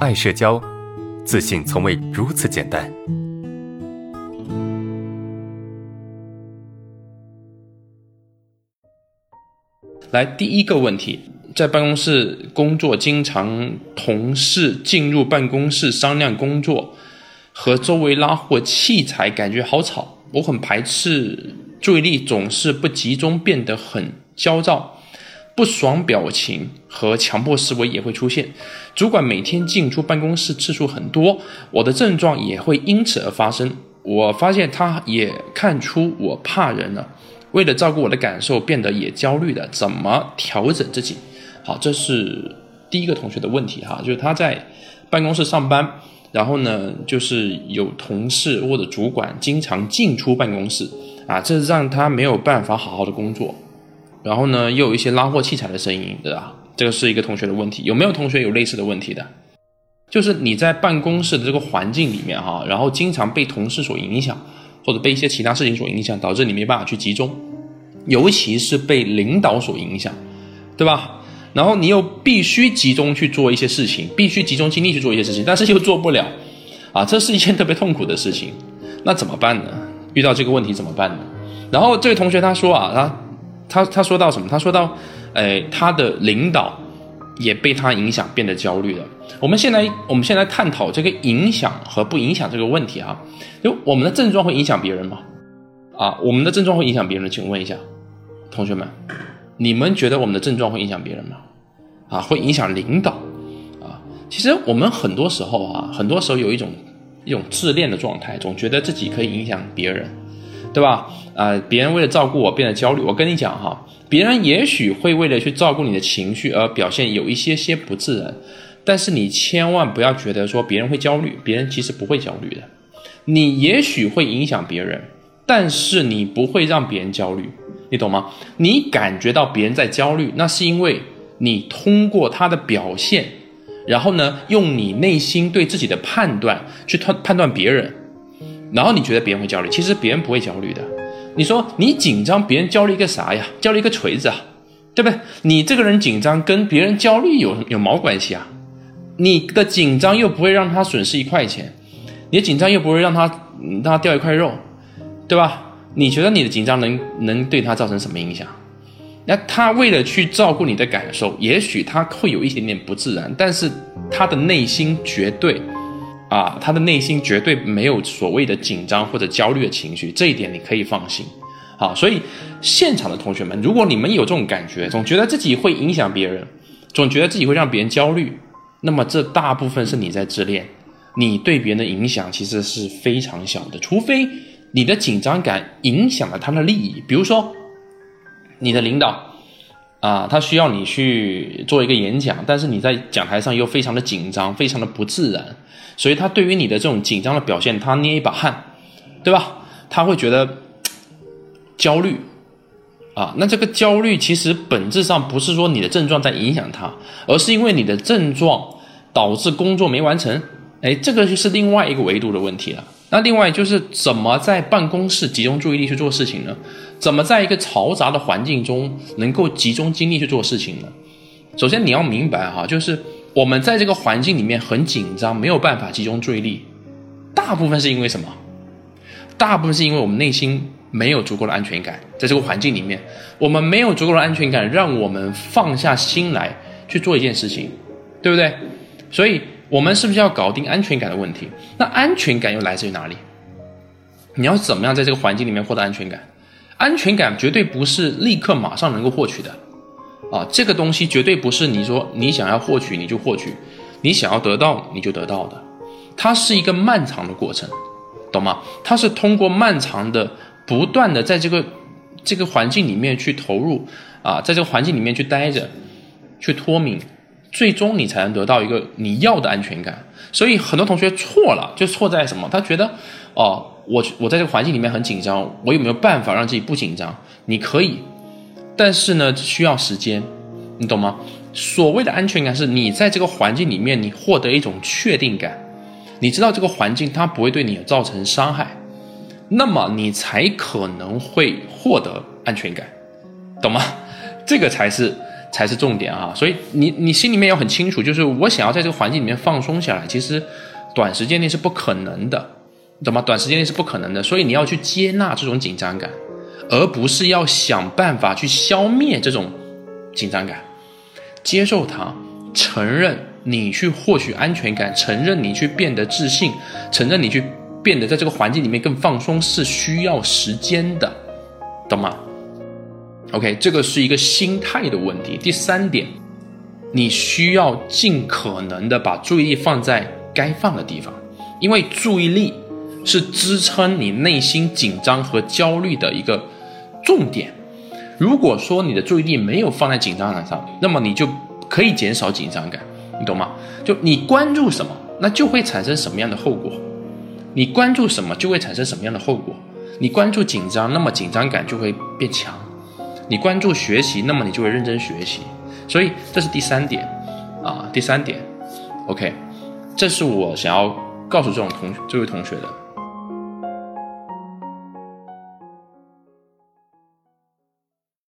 爱社交，自信从未如此简单。来，第一个问题，在办公室工作，经常同事进入办公室商量工作，和周围拉货器材，感觉好吵。我很排斥，注意力总是不集中，变得很焦躁。不爽表情和强迫思维也会出现，主管每天进出办公室次数很多，我的症状也会因此而发生。我发现他也看出我怕人了，为了照顾我的感受，变得也焦虑了。怎么调整自己？好，这是第一个同学的问题哈，就是他在办公室上班，然后呢，就是有同事或者主管经常进出办公室啊，这让他没有办法好好的工作。然后呢，又有一些拉货器材的声音，对吧？这个是一个同学的问题。有没有同学有类似的问题的？就是你在办公室的这个环境里面哈，然后经常被同事所影响，或者被一些其他事情所影响，导致你没办法去集中，尤其是被领导所影响，对吧？然后你又必须集中去做一些事情，必须集中精力去做一些事情，但是又做不了，啊，这是一件特别痛苦的事情。那怎么办呢？遇到这个问题怎么办呢？然后这位同学他说啊，他。他他说到什么？他说到，哎，他的领导也被他影响，变得焦虑了。我们现在我们现在探讨这个影响和不影响这个问题啊，就我们的症状会影响别人吗？啊，我们的症状会影响别人？请问一下，同学们，你们觉得我们的症状会影响别人吗？啊，会影响领导啊？其实我们很多时候啊，很多时候有一种一种自恋的状态，总觉得自己可以影响别人。对吧？啊，别人为了照顾我变得焦虑。我跟你讲哈，别人也许会为了去照顾你的情绪而表现有一些些不自然，但是你千万不要觉得说别人会焦虑，别人其实不会焦虑的。你也许会影响别人，但是你不会让别人焦虑，你懂吗？你感觉到别人在焦虑，那是因为你通过他的表现，然后呢，用你内心对自己的判断去判判断别人。然后你觉得别人会焦虑，其实别人不会焦虑的。你说你紧张，别人焦虑个啥呀？焦虑一个锤子啊，对不对？你这个人紧张跟别人焦虑有有毛关系啊？你的紧张又不会让他损失一块钱，你的紧张又不会让他让他掉一块肉，对吧？你觉得你的紧张能能对他造成什么影响？那他为了去照顾你的感受，也许他会有一点点不自然，但是他的内心绝对。啊，他的内心绝对没有所谓的紧张或者焦虑的情绪，这一点你可以放心。好，所以现场的同学们，如果你们有这种感觉，总觉得自己会影响别人，总觉得自己会让别人焦虑，那么这大部分是你在自恋，你对别人的影响其实是非常小的，除非你的紧张感影响了他的利益，比如说你的领导。啊，他需要你去做一个演讲，但是你在讲台上又非常的紧张，非常的不自然，所以他对于你的这种紧张的表现，他捏一把汗，对吧？他会觉得焦虑啊。那这个焦虑其实本质上不是说你的症状在影响他，而是因为你的症状导致工作没完成。哎，这个就是另外一个维度的问题了。那另外就是怎么在办公室集中注意力去做事情呢？怎么在一个嘈杂的环境中能够集中精力去做事情呢？首先你要明白哈，就是我们在这个环境里面很紧张，没有办法集中注意力，大部分是因为什么？大部分是因为我们内心没有足够的安全感，在这个环境里面，我们没有足够的安全感，让我们放下心来去做一件事情，对不对？所以。我们是不是要搞定安全感的问题？那安全感又来自于哪里？你要怎么样在这个环境里面获得安全感？安全感绝对不是立刻马上能够获取的，啊，这个东西绝对不是你说你想要获取你就获取，你想要得到你就得到的，它是一个漫长的过程，懂吗？它是通过漫长的、不断的在这个这个环境里面去投入，啊，在这个环境里面去待着，去脱敏。最终你才能得到一个你要的安全感，所以很多同学错了，就错在什么？他觉得，哦，我我在这个环境里面很紧张，我有没有办法让自己不紧张？你可以，但是呢，需要时间，你懂吗？所谓的安全感是你在这个环境里面，你获得一种确定感，你知道这个环境它不会对你造成伤害，那么你才可能会获得安全感，懂吗？这个才是。才是重点啊。所以你你心里面要很清楚，就是我想要在这个环境里面放松下来，其实短时间内是不可能的，懂吗？短时间内是不可能的，所以你要去接纳这种紧张感，而不是要想办法去消灭这种紧张感，接受它，承认你去获取安全感，承认你去变得自信，承认你去变得在这个环境里面更放松是需要时间的，懂吗？OK，这个是一个心态的问题。第三点，你需要尽可能的把注意力放在该放的地方，因为注意力是支撑你内心紧张和焦虑的一个重点。如果说你的注意力没有放在紧张感上，那么你就可以减少紧张感，你懂吗？就你关注什么，那就会产生什么样的后果。你关注什么，就会产生什么样的后果。你关注紧张，那么紧张感就会变强；你关注学习，那么你就会认真学习。所以这是第三点啊，第三点，OK，这是我想要告诉这种同这位同学的。